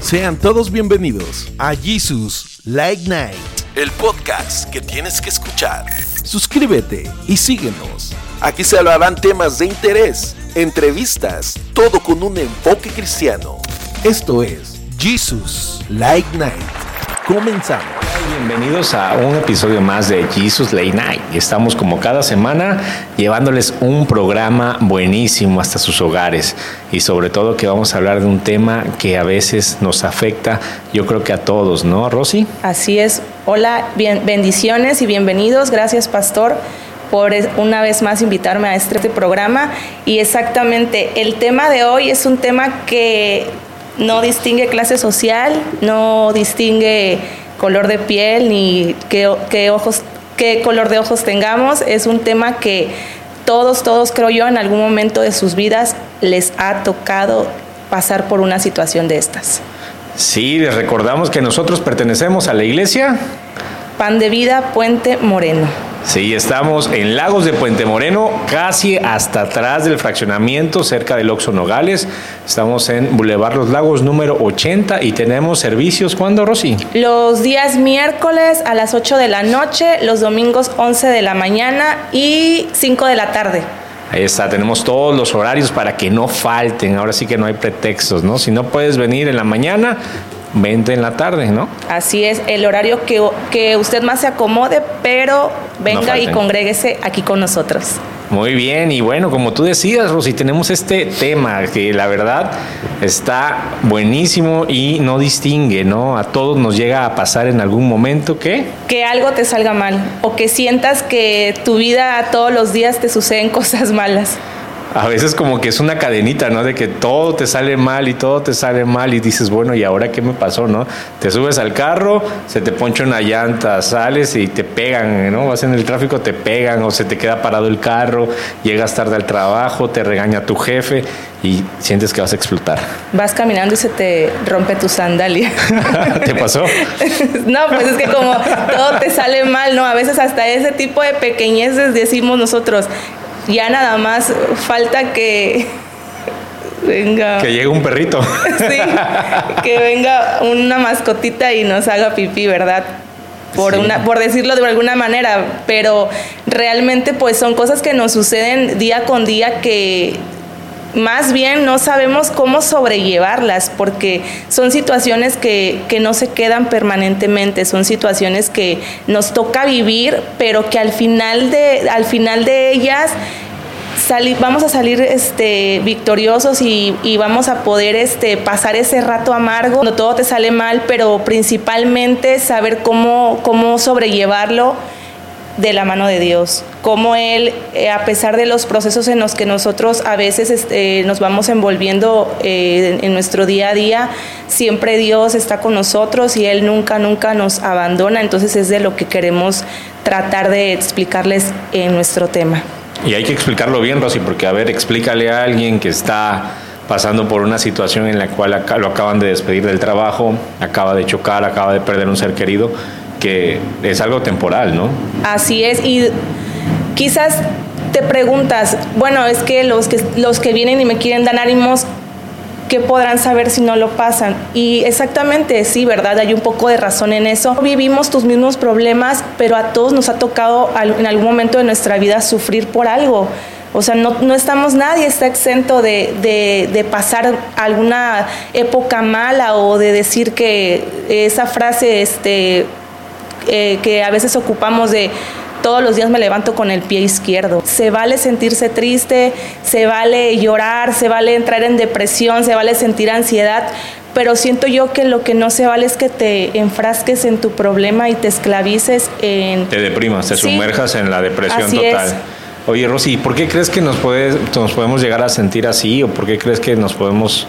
Sean todos bienvenidos a Jesus Light Night, el podcast que tienes que escuchar. Suscríbete y síguenos. Aquí se hablarán temas de interés, entrevistas, todo con un enfoque cristiano. Esto es Jesus Light Night. Comenzamos. Bienvenidos a un episodio más de Jesus Late Night. Estamos como cada semana llevándoles un programa buenísimo hasta sus hogares y sobre todo que vamos a hablar de un tema que a veces nos afecta, yo creo que a todos, ¿no, Rosy? Así es. Hola, bien, bendiciones y bienvenidos. Gracias, pastor por una vez más invitarme a este programa. Y exactamente, el tema de hoy es un tema que no distingue clase social, no distingue color de piel ni qué, ojos, qué color de ojos tengamos. Es un tema que todos, todos creo yo, en algún momento de sus vidas les ha tocado pasar por una situación de estas. Sí, les recordamos que nosotros pertenecemos a la iglesia. Pan de Vida, Puente Moreno. Sí, estamos en Lagos de Puente Moreno, casi hasta atrás del fraccionamiento, cerca del Oxo Nogales. Estamos en Boulevard Los Lagos número 80 y tenemos servicios, ¿cuándo, Rosy? Los días miércoles a las 8 de la noche, los domingos 11 de la mañana y 5 de la tarde. Ahí está, tenemos todos los horarios para que no falten, ahora sí que no hay pretextos, ¿no? Si no puedes venir en la mañana, vente en la tarde, ¿no? Así es, el horario que, que usted más se acomode, pero venga y congréguese aquí con nosotros. Muy bien, y bueno, como tú decías, Rosy, tenemos este tema que la verdad está buenísimo y no distingue, ¿no? A todos nos llega a pasar en algún momento que... Que algo te salga mal o que sientas que tu vida todos los días te suceden cosas malas a veces como que es una cadenita, ¿no? De que todo te sale mal y todo te sale mal y dices, bueno, ¿y ahora qué me pasó, no? Te subes al carro, se te poncha una llanta, sales y te pegan, ¿no? Vas en el tráfico, te pegan o se te queda parado el carro, llegas tarde al trabajo, te regaña tu jefe y sientes que vas a explotar. Vas caminando y se te rompe tu sandalia. ¿Te pasó? no, pues es que como todo te sale mal, ¿no? A veces hasta ese tipo de pequeñeces decimos nosotros, ya nada más falta que venga. Que llegue un perrito. sí, que venga una mascotita y nos haga pipí, ¿verdad? Por, una, por decirlo de alguna manera, pero realmente pues son cosas que nos suceden día con día que más bien no sabemos cómo sobrellevarlas porque son situaciones que, que, no se quedan permanentemente, son situaciones que nos toca vivir, pero que al final de, al final de ellas vamos a salir este, victoriosos y, y, vamos a poder este, pasar ese rato amargo. Cuando todo te sale mal, pero principalmente saber cómo, cómo sobrellevarlo de la mano de Dios, cómo Él, eh, a pesar de los procesos en los que nosotros a veces este, nos vamos envolviendo eh, en nuestro día a día, siempre Dios está con nosotros y Él nunca, nunca nos abandona, entonces es de lo que queremos tratar de explicarles en nuestro tema. Y hay que explicarlo bien, Rosy, porque a ver, explícale a alguien que está pasando por una situación en la cual lo acaban de despedir del trabajo, acaba de chocar, acaba de perder un ser querido que es algo temporal, ¿no? Así es, y quizás te preguntas, bueno, es que los que, los que vienen y me quieren dar ánimos, ¿qué podrán saber si no lo pasan? Y exactamente, sí, ¿verdad? Hay un poco de razón en eso. Vivimos tus mismos problemas, pero a todos nos ha tocado en algún momento de nuestra vida sufrir por algo. O sea, no, no estamos, nadie está exento de, de, de, pasar alguna época mala o de decir que esa frase, este, eh, que a veces ocupamos de todos los días me levanto con el pie izquierdo. Se vale sentirse triste, se vale llorar, se vale entrar en depresión, se vale sentir ansiedad, pero siento yo que lo que no se vale es que te enfrasques en tu problema y te esclavices en... Te deprimas, te sumerjas en la depresión total. Oye, Rosy, ¿por qué crees que nos, nos podemos llegar a sentir así o por qué crees que nos podemos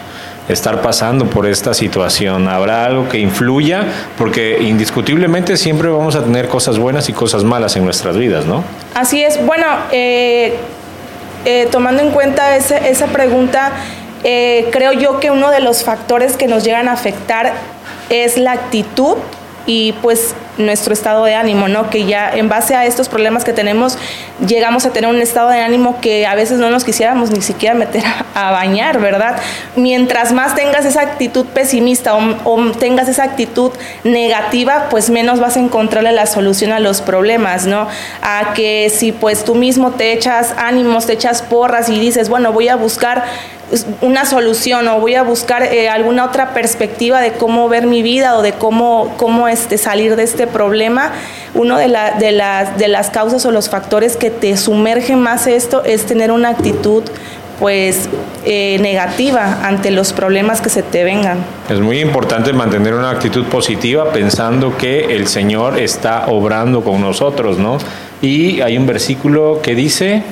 estar pasando por esta situación? ¿Habrá algo que influya? Porque indiscutiblemente siempre vamos a tener cosas buenas y cosas malas en nuestras vidas, ¿no? Así es. Bueno, eh, eh, tomando en cuenta esa pregunta, eh, creo yo que uno de los factores que nos llegan a afectar es la actitud y pues nuestro estado de ánimo, ¿no? Que ya en base a estos problemas que tenemos, llegamos a tener un estado de ánimo que a veces no nos quisiéramos ni siquiera meter a, bañar, ¿verdad? Mientras más tengas esa actitud pesimista o, tengas esa actitud negativa, pues menos vas a encontrarle la solución a los problemas, ¿no? A que si pues tú mismo te echas ánimos, te echas porras y dices, bueno, voy a buscar una solución o voy a buscar eh, alguna otra perspectiva de cómo ver mi vida o de cómo, cómo este, salir de este problema, uno de, la, de, las, de las causas o los factores que te sumerge más esto es tener una actitud pues eh, negativa ante los problemas que se te vengan. Es muy importante mantener una actitud positiva pensando que el Señor está obrando con nosotros, ¿no? Y hay un versículo que dice,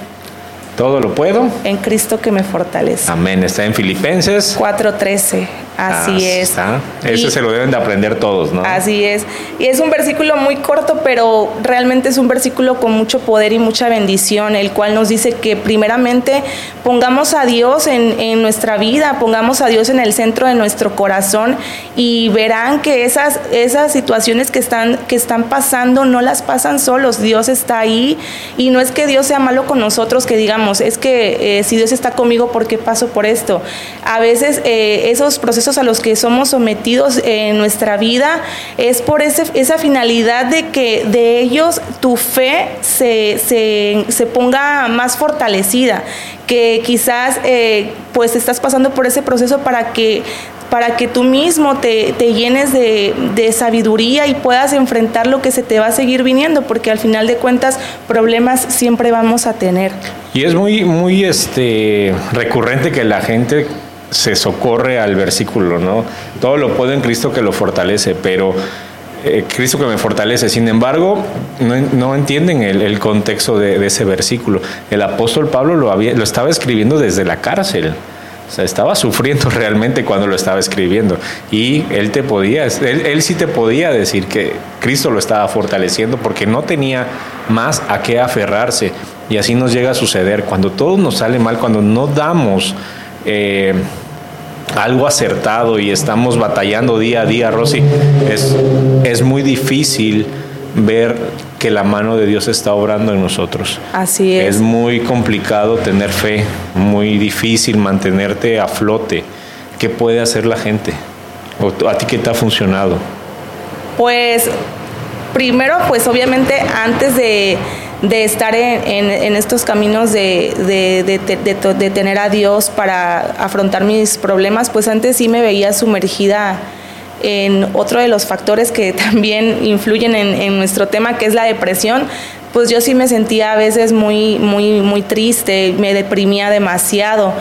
todo lo puedo. En Cristo que me fortalece. Amén. Está en Filipenses. 4.13. Así ah, es. Ese se lo deben de aprender todos, ¿no? Así es. Y es un versículo muy corto, pero realmente es un versículo con mucho poder y mucha bendición, el cual nos dice que primeramente pongamos a Dios en, en nuestra vida, pongamos a Dios en el centro de nuestro corazón y verán que esas, esas situaciones que están, que están pasando no las pasan solos, Dios está ahí y no es que Dios sea malo con nosotros, que digamos, es que eh, si Dios está conmigo, ¿por qué paso por esto? A veces eh, esos procesos a los que somos sometidos en nuestra vida es por ese, esa finalidad de que de ellos tu fe se, se, ponga más fortalecida, que quizás eh, pues estás pasando por ese proceso para que para que tú mismo te, llenes de, de, sabiduría y puedas enfrentar lo que se te va a seguir viniendo, porque al final de cuentas problemas siempre vamos a tener. Y es muy, muy este, recurrente que la gente se socorre al versículo, ¿no? Todo lo puedo en Cristo que lo fortalece, pero eh, Cristo que me fortalece. Sin embargo, no, entienden el, contexto de, ese versículo. El apóstol Pablo lo, estaba escribiendo desde la cárcel. O sea, estaba sufriendo realmente cuando lo estaba escribiendo. Y él te podía, él sí te podía decir que Cristo lo estaba fortaleciendo porque no tenía más a qué aferrarse. Y así nos llega a suceder. Cuando todo nos sale mal, cuando no damos eh, algo acertado y estamos batallando día a día, Rosy, es, es muy difícil ver que la mano de Dios está obrando en nosotros. Así es. Es muy complicado tener fe, muy difícil mantenerte a flote. ¿Qué puede hacer la gente? ¿O a ti qué te ha funcionado? Pues primero, pues obviamente antes de de estar en, estos caminos de, de, tener a Dios para afrontar mis problemas, pues antes sí me veía sumergida en otro de los factores que también influyen en, nuestro tema, que es la depresión. Pues yo sí me sentía a veces muy, muy, muy triste, me deprimía demasiado,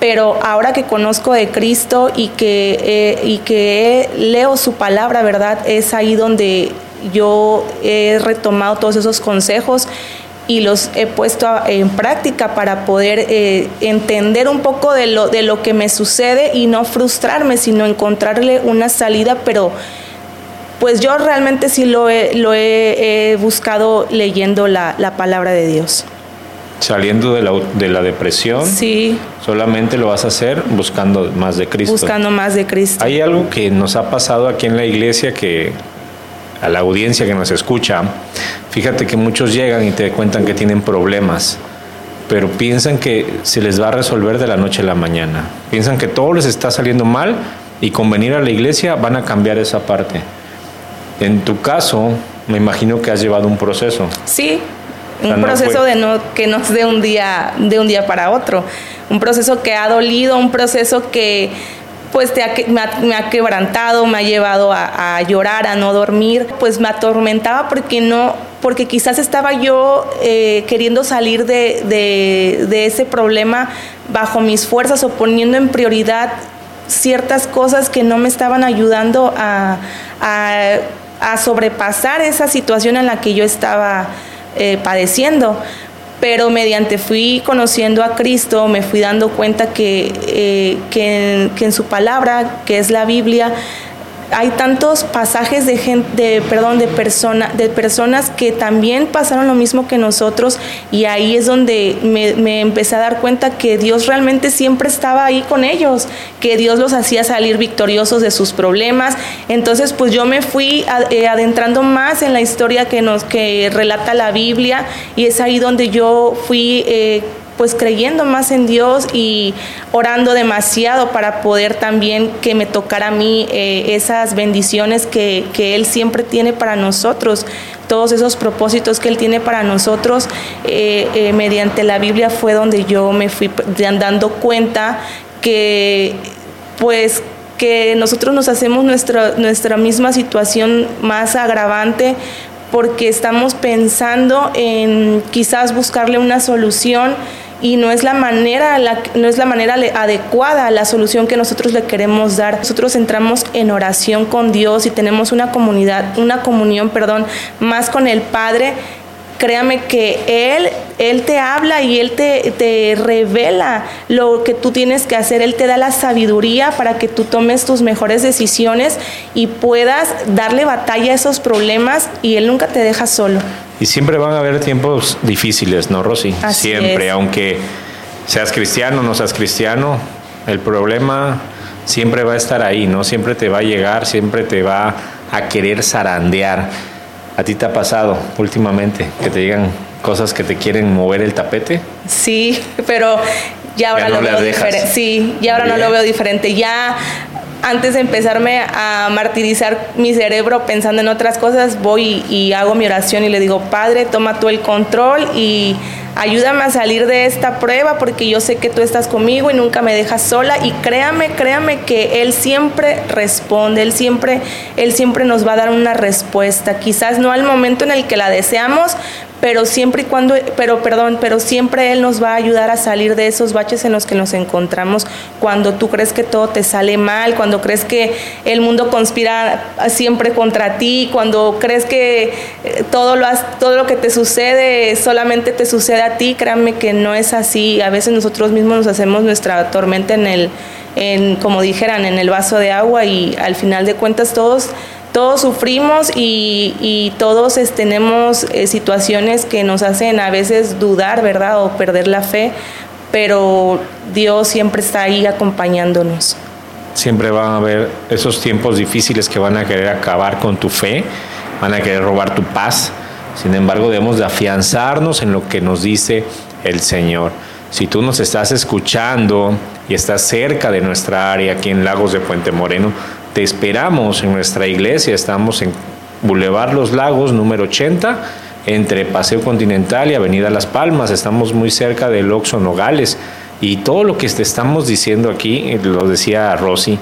pero ahora que conozco de Cristo y que, eh, y que leo su palabra, ¿verdad? Es ahí donde yo he retomado todos esos consejos y los he puesto en práctica para poder eh, entender un poco de lo, de lo que me sucede y no frustrarme, sino encontrarle una salida, pero pues yo realmente sí lo he, lo he, buscado leyendo la, la, palabra de Dios. Saliendo de la, de la depresión, sí. solamente lo vas a hacer buscando más de Cristo. Buscando más de Cristo. Hay algo que nos ha pasado aquí en la iglesia que a la audiencia que nos escucha, fíjate que muchos llegan y te cuentan que tienen problemas, pero piensan que se les va a resolver de la noche a la mañana. Piensan que todo les está saliendo mal y con venir a la iglesia van a cambiar esa parte. En tu caso, me imagino que has llevado un proceso. Sí, un proceso de no que no es de un día de un día para otro, un proceso que ha dolido, un proceso que pues me, ha, quebrantado, me ha llevado a, llorar, a no dormir, pues me atormentaba porque no, porque quizás estaba yo eh, queriendo salir de, ese problema bajo mis fuerzas o poniendo en prioridad ciertas cosas que no me estaban ayudando a, sobrepasar esa situación en la que yo estaba eh, padeciendo pero mediante fui conociendo a Cristo, me fui dando cuenta que, eh, que, en, su palabra, que es la Biblia, hay tantos pasajes de gente, de, perdón, de, persona, de personas que también pasaron lo mismo que nosotros y ahí es donde me, empecé a dar cuenta que Dios realmente siempre estaba ahí con ellos, que Dios los hacía salir victoriosos de sus problemas. Entonces, pues yo me fui eh, adentrando más en la historia que nos que relata la Biblia y es ahí donde yo fui eh, pues creyendo más en Dios y orando demasiado para poder también que me tocara a mí eh, esas bendiciones que, Él siempre tiene para nosotros, todos esos propósitos que Él tiene para nosotros, eh, eh, mediante la Biblia fue donde yo me fui dando cuenta que pues que nosotros nos hacemos nuestra, nuestra misma situación más agravante porque estamos pensando en quizás buscarle una solución y no es la manera, no es la manera adecuada la solución que nosotros le queremos dar. Nosotros entramos en oración con Dios y tenemos una comunidad, una comunión, perdón, más con el Padre créame que Él, Él te habla y Él te, te, revela lo que tú tienes que hacer. Él te da la sabiduría para que tú tomes tus mejores decisiones y puedas darle batalla a esos problemas y Él nunca te deja solo. Y siempre van a haber tiempos difíciles, ¿no, Rosy? siempre, aunque seas cristiano o no seas cristiano, el problema siempre va a estar ahí, ¿no? Siempre te va a llegar, siempre te va a querer zarandear. ¿A ti te ha pasado últimamente que te digan cosas que te quieren mover el tapete? Sí, pero ya ahora lo veo diferente. Sí, y ahora no lo veo diferente. Ya antes de empezarme a martirizar mi cerebro pensando en otras cosas, voy y, hago mi oración y le digo, Padre, toma tú el control y ayúdame a salir de esta prueba porque yo sé que tú estás conmigo y nunca me dejas sola. Y créame, créame que él siempre responde, él siempre él siempre nos va a dar una respuesta, quizás no al momento en el que la deseamos, pero siempre y cuando, pero perdón, pero siempre Él nos va a ayudar a salir de esos baches en los que nos encontramos. Cuando tú crees que todo te sale mal, cuando crees que el mundo conspira siempre contra ti, cuando crees que eh, todo lo, todo lo que te sucede solamente te sucede a ti, créanme que no es así. A veces nosotros mismos nos hacemos nuestra tormenta en el, en, como dijeran, en el vaso de agua y al final de cuentas todos todos sufrimos y, todos tenemos eh, situaciones que nos hacen a veces dudar, ¿verdad? O perder la fe, pero Dios siempre está ahí acompañándonos. Siempre van a haber esos tiempos difíciles que van a querer acabar con tu fe, van a querer robar tu paz. Sin embargo, debemos de afianzarnos en lo que nos dice el Señor. Si tú nos estás escuchando y estás cerca de nuestra área aquí en Lagos de Puente Moreno, te esperamos en nuestra iglesia, estamos en Boulevard Los Lagos, número 80, entre Paseo Continental y Avenida Las Palmas, estamos muy cerca del Oxo Nogales. Y todo lo que te estamos diciendo aquí, lo decía Rosy,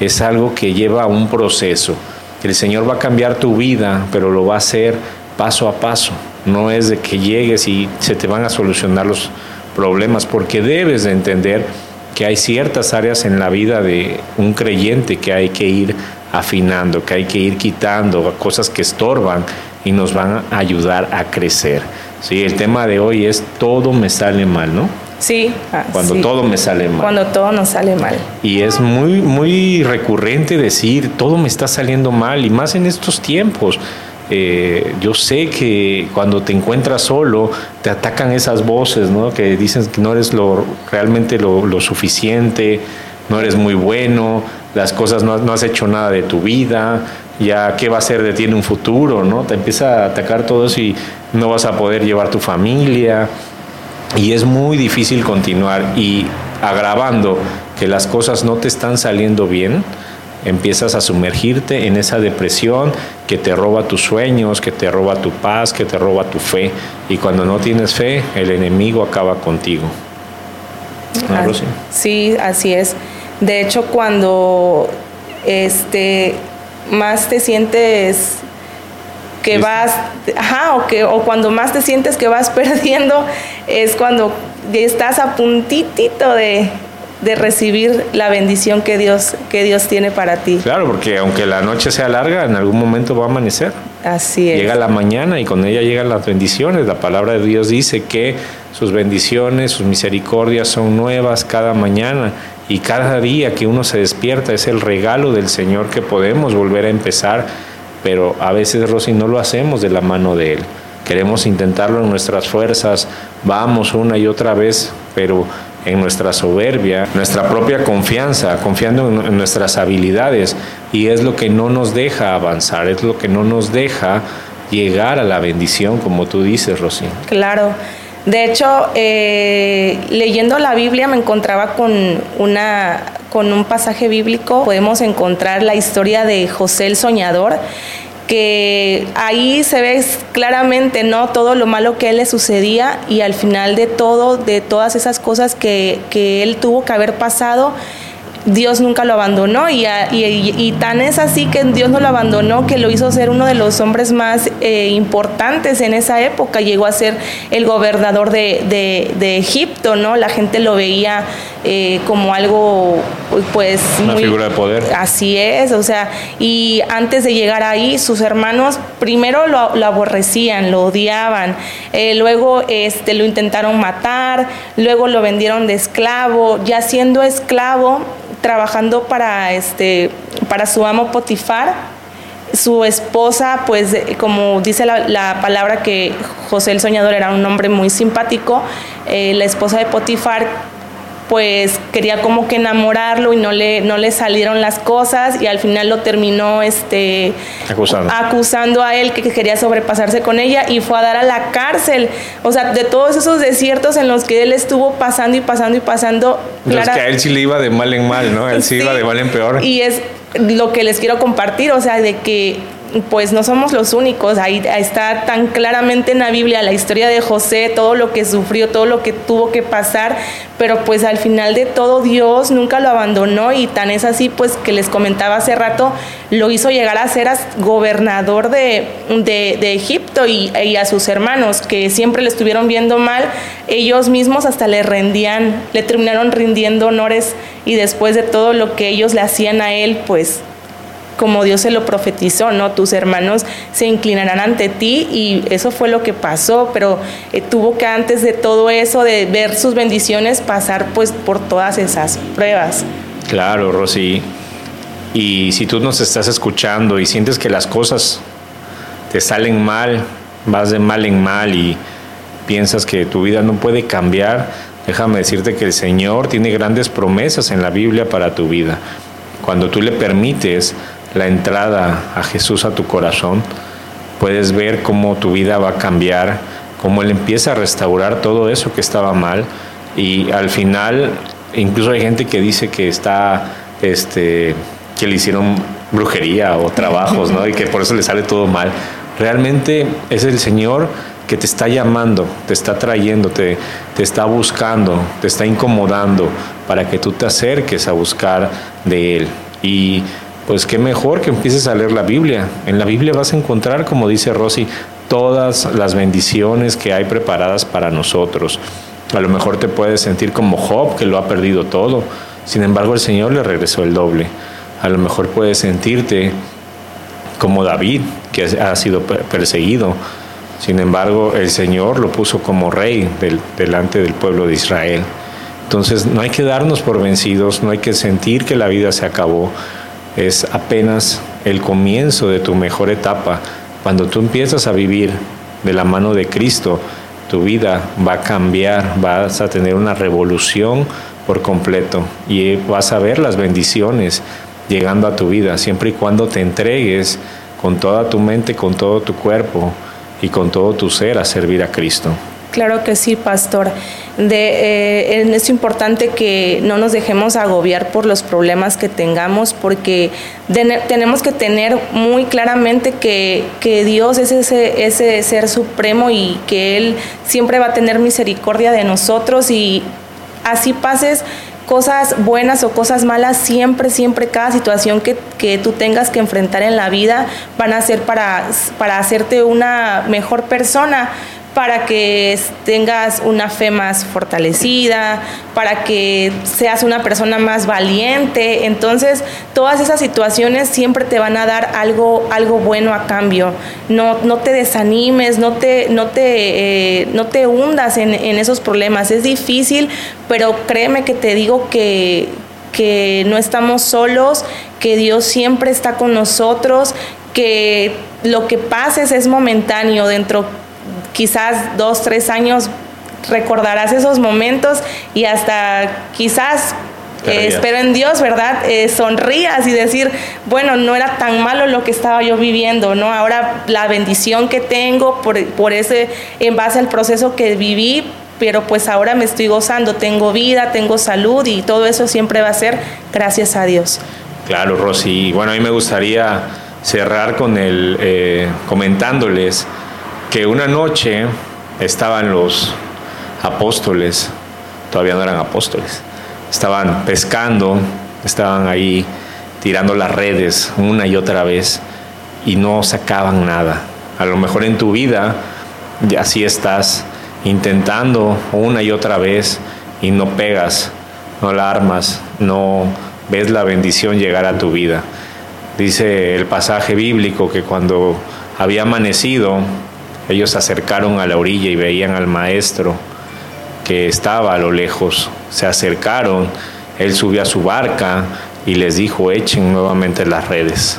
es algo que lleva un proceso. El Señor va a cambiar tu vida, pero lo va a hacer paso a paso. No es de que llegues y se te van a solucionar los problemas, porque debes de entender que hay ciertas áreas en la vida de un creyente que hay que ir afinando, que hay que ir quitando, cosas que estorban y nos van a ayudar a crecer. Sí, el tema de hoy es todo me sale mal, ¿no? Sí. Ah, Cuando todo me sale mal. Cuando todo nos sale mal. Y es muy, muy recurrente decir, todo me está saliendo mal, y más en estos tiempos. Eh, yo sé que cuando te encuentras solo, te atacan esas voces, ¿no? Que dicen que no eres lo, realmente lo, suficiente, no eres muy bueno, las cosas no, no, has hecho nada de tu vida, ya qué va a ser de ti en un futuro, ¿no? Te empieza a atacar todo eso y no vas a poder llevar tu familia y es muy difícil continuar y agravando que las cosas no te están saliendo bien empiezas a sumergirte en esa depresión que te roba tus sueños, que te roba tu paz, que te roba tu fe. Y cuando no tienes fe, el enemigo acaba contigo. ¿No, sí, así es. De hecho, cuando este más te sientes que vas, ajá, o que o cuando más te sientes que vas perdiendo es cuando estás a puntitito de de recibir la bendición que Dios, que Dios tiene para ti. Claro, porque aunque la noche sea larga, en algún momento va a amanecer. Así es. Llega la mañana y con ella llegan las bendiciones. La palabra de Dios dice que sus bendiciones, sus misericordias son nuevas cada mañana y cada día que uno se despierta es el regalo del Señor que podemos volver a empezar, pero a veces, Rosy, no lo hacemos de la mano de Él. Queremos intentarlo en nuestras fuerzas, vamos una y otra vez, pero en nuestra soberbia, nuestra propia confianza, confiando en, nuestras habilidades, y es lo que no nos deja avanzar, es lo que no nos deja llegar a la bendición, como tú dices, Rosy. Claro. De hecho, eh, leyendo la Biblia me encontraba con, una, con un pasaje bíblico. Podemos encontrar la historia de José el Soñador, que ahí se ve claramente no todo lo malo que a él le sucedía y al final de todo, de todas esas cosas que, que él tuvo que haber pasado, Dios nunca lo abandonó y, y, tan es así que Dios no lo abandonó que lo hizo ser uno de los hombres más eh, importantes en esa época. Llegó a ser el gobernador de, de, Egipto, ¿no? La gente lo veía eh, como algo, pues... Una figura de poder. Así es, o sea, y antes de llegar ahí, sus hermanos primero lo, aborrecían, lo odiaban, eh, luego este, lo intentaron matar, luego lo vendieron de esclavo, ya siendo esclavo trabajando para, este, para su amo Potifar. Su esposa, pues como dice la, palabra que José el Soñador era un hombre muy simpático, eh, la esposa de Potifar pues quería como que enamorarlo y no le, no le salieron las cosas y al final lo terminó este, acusando a él que quería sobrepasarse con ella y fue a dar a la cárcel. O sea, de todos esos desiertos en los que él estuvo pasando y pasando y pasando. Los que a él sí le iba de mal en mal, ¿no? Él sí iba de mal en peor. Y es lo que les quiero compartir, o sea, de que pues no somos los únicos. Ahí está tan claramente en la Biblia la historia de José, todo lo que sufrió, todo lo que tuvo que pasar, pero pues al final de todo Dios nunca lo abandonó y tan es así pues que les comentaba hace rato, lo hizo llegar a ser gobernador de, Egipto y, a sus hermanos que siempre le estuvieron viendo mal, ellos mismos hasta le rendían, le terminaron rindiendo honores y después de todo lo que ellos le hacían a él pues como Dios se lo profetizó, ¿no? Tus hermanos se inclinarán ante ti y eso fue lo que pasó, pero eh, tuvo que antes de todo eso, de ver sus bendiciones, pasar pues por todas esas pruebas. Claro, Rosy. Y si tú nos estás escuchando y sientes que las cosas te salen mal, vas de mal en mal y piensas que tu vida no puede cambiar, déjame decirte que el Señor tiene grandes promesas en la Biblia para tu vida. Cuando tú le permites la entrada a Jesús a tu corazón, puedes ver cómo tu vida va a cambiar, cómo Él empieza a restaurar todo eso que estaba mal y al final incluso hay gente que dice que está, este, que le hicieron brujería o trabajos, ¿no? Y que por eso le sale todo mal. Realmente es el Señor que te está llamando, te está trayendo, te, te está buscando, te está incomodando para que tú te acerques a buscar de Él. Y pues qué mejor que empieces a leer la Biblia. En la Biblia vas a encontrar, como dice Rosy, todas las bendiciones que hay preparadas para nosotros. A lo mejor te puedes sentir como Job, que lo ha perdido todo. Sin embargo, el Señor le regresó el doble. A lo mejor puedes sentirte como David, que ha sido perseguido. Sin embargo, el Señor lo puso como rey delante del pueblo de Israel. Entonces, no hay que darnos por vencidos, no hay que sentir que la vida se acabó es apenas el comienzo de tu mejor etapa. Cuando tú empiezas a vivir de la mano de Cristo, tu vida va a cambiar, vas a tener una revolución por completo y vas a ver las bendiciones llegando a tu vida, siempre y cuando te entregues con toda tu mente, con todo tu cuerpo y con todo tu ser a servir a Cristo. Claro que sí, pastor. Eh, es importante que no nos dejemos agobiar por los problemas que tengamos, porque tenemos que tener muy claramente que, que Dios es ese, ese ser supremo y que Él siempre va a tener misericordia de nosotros y así pases cosas buenas o cosas malas, siempre, siempre cada situación que, que, tú tengas que enfrentar en la vida van a ser para, para hacerte una mejor persona para que tengas una fe más fortalecida, para que seas una persona más valiente. Entonces, todas esas situaciones siempre te van a dar algo, algo bueno a cambio. No, no te desanimes, no te, no te, eh, no te hundas en, en esos problemas. Es difícil, pero créeme que te digo que, que no estamos solos, que Dios siempre está con nosotros, que lo que pases es momentáneo, dentro quizás dos, tres años recordarás esos momentos y hasta quizás eh, espero en Dios, ¿verdad? Eh, sonrías y decir, bueno, no era tan malo lo que estaba yo viviendo, ¿no? Ahora la bendición que tengo por, por ese, en base al proceso que viví, pero pues ahora me estoy gozando, tengo vida, tengo salud y todo eso siempre va a ser gracias a Dios. Claro, Rosy. Bueno, a mí me gustaría cerrar con el eh, comentándoles que una noche estaban los apóstoles, todavía no eran apóstoles, estaban pescando, estaban ahí tirando las redes una y otra vez y no sacaban nada. A lo mejor en tu vida así estás intentando una y otra vez y no pegas, no la armas, no ves la bendición llegar a tu vida. Dice el pasaje bíblico que cuando había amanecido, ellos se acercaron a la orilla y veían al maestro que estaba a lo lejos. Se acercaron, él subió a su barca y les dijo, echen nuevamente las redes.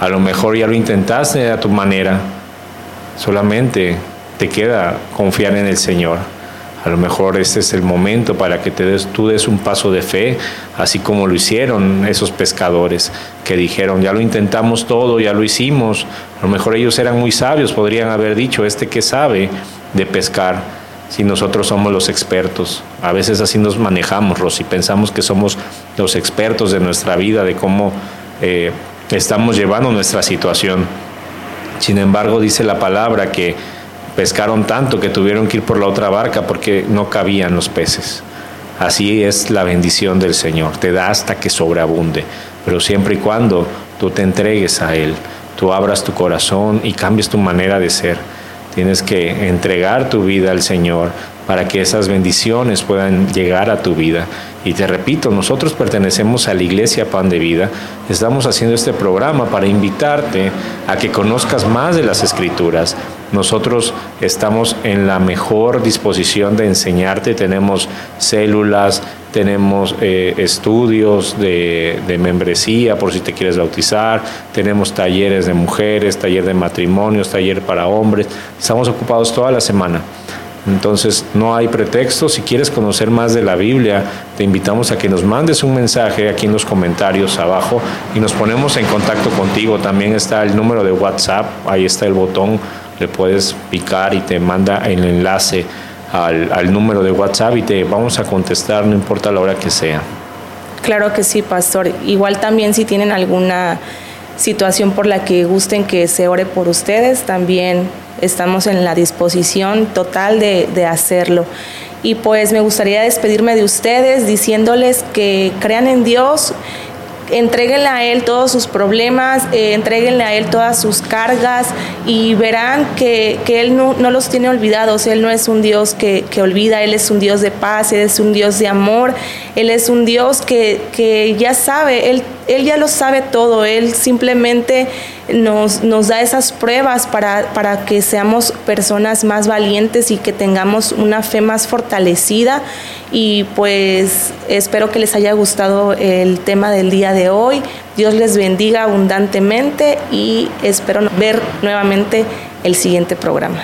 A lo mejor ya lo intentaste a tu manera, solamente te queda confiar en el Señor. A lo mejor este es el momento para que te des, tú des un paso de fe, así como lo hicieron esos pescadores que dijeron, ya lo intentamos todo, ya lo hicimos. A lo mejor ellos eran muy sabios, podrían haber dicho, este que sabe de pescar, si nosotros somos los expertos. A veces así nos manejamos, Rosy, pensamos que somos los expertos de nuestra vida, de cómo eh, estamos llevando nuestra situación. Sin embargo, dice la palabra que pescaron tanto que tuvieron que ir por la otra barca porque no cabían los peces. Así es la bendición del Señor, te da hasta que sobreabunde, pero siempre y cuando tú te entregues a Él, tú abras tu corazón y cambies tu manera de ser. Tienes que entregar tu vida al Señor para que esas bendiciones puedan llegar a tu vida. Y te repito, nosotros pertenecemos a la Iglesia Pan de Vida. Estamos haciendo este programa para invitarte a que conozcas más de las Escrituras, nosotros estamos en la mejor disposición de enseñarte, tenemos células, tenemos eh, estudios de, de, membresía por si te quieres bautizar, tenemos talleres de mujeres, taller de matrimonios, taller para hombres, estamos ocupados toda la semana. Entonces no hay pretexto, si quieres conocer más de la Biblia, te invitamos a que nos mandes un mensaje aquí en los comentarios abajo y nos ponemos en contacto contigo. También está el número de WhatsApp, ahí está el botón le puedes picar y te manda el enlace al, número de WhatsApp y te vamos a contestar, no importa la hora que sea. Claro que sí, pastor. Igual también si tienen alguna situación por la que gusten que se ore por ustedes, también estamos en la disposición total de, de hacerlo. Y pues me gustaría despedirme de ustedes diciéndoles que crean en Dios, Entréguenle a Él todos sus problemas, eh, a Él todas sus cargas y verán que, Él no, los tiene olvidados. Él no es un Dios que, olvida, Él es un Dios de paz, Él es un Dios de amor, Él es un Dios que, que ya sabe, Él él ya lo sabe todo, Él simplemente nos, nos da esas pruebas para, para, que seamos personas más valientes y que tengamos una fe más fortalecida. Y pues espero que les haya gustado el tema del día de hoy. Dios les bendiga abundantemente y espero ver nuevamente el siguiente programa.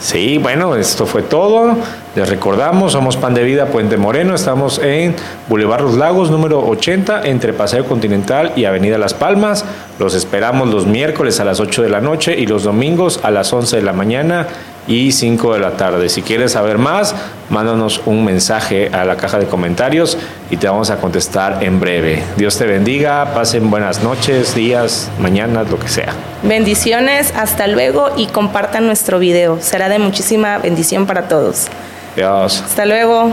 Sí, bueno, esto fue todo. Les recordamos, somos Pan de Vida Puente Moreno, estamos en Boulevard Los Lagos, número 80, entre Paseo Continental y Avenida Las Palmas. Los esperamos los miércoles a las 8 de la noche y los domingos a las 11 de la mañana y 5 de la tarde. Si quieres saber más, mándanos un mensaje a la caja de comentarios y te vamos a contestar en breve. Dios te bendiga, pasen buenas noches, días, mañanas, lo que sea. Bendiciones, hasta luego y compartan nuestro video. Será de muchísima bendición para todos. Adiós. Hasta luego.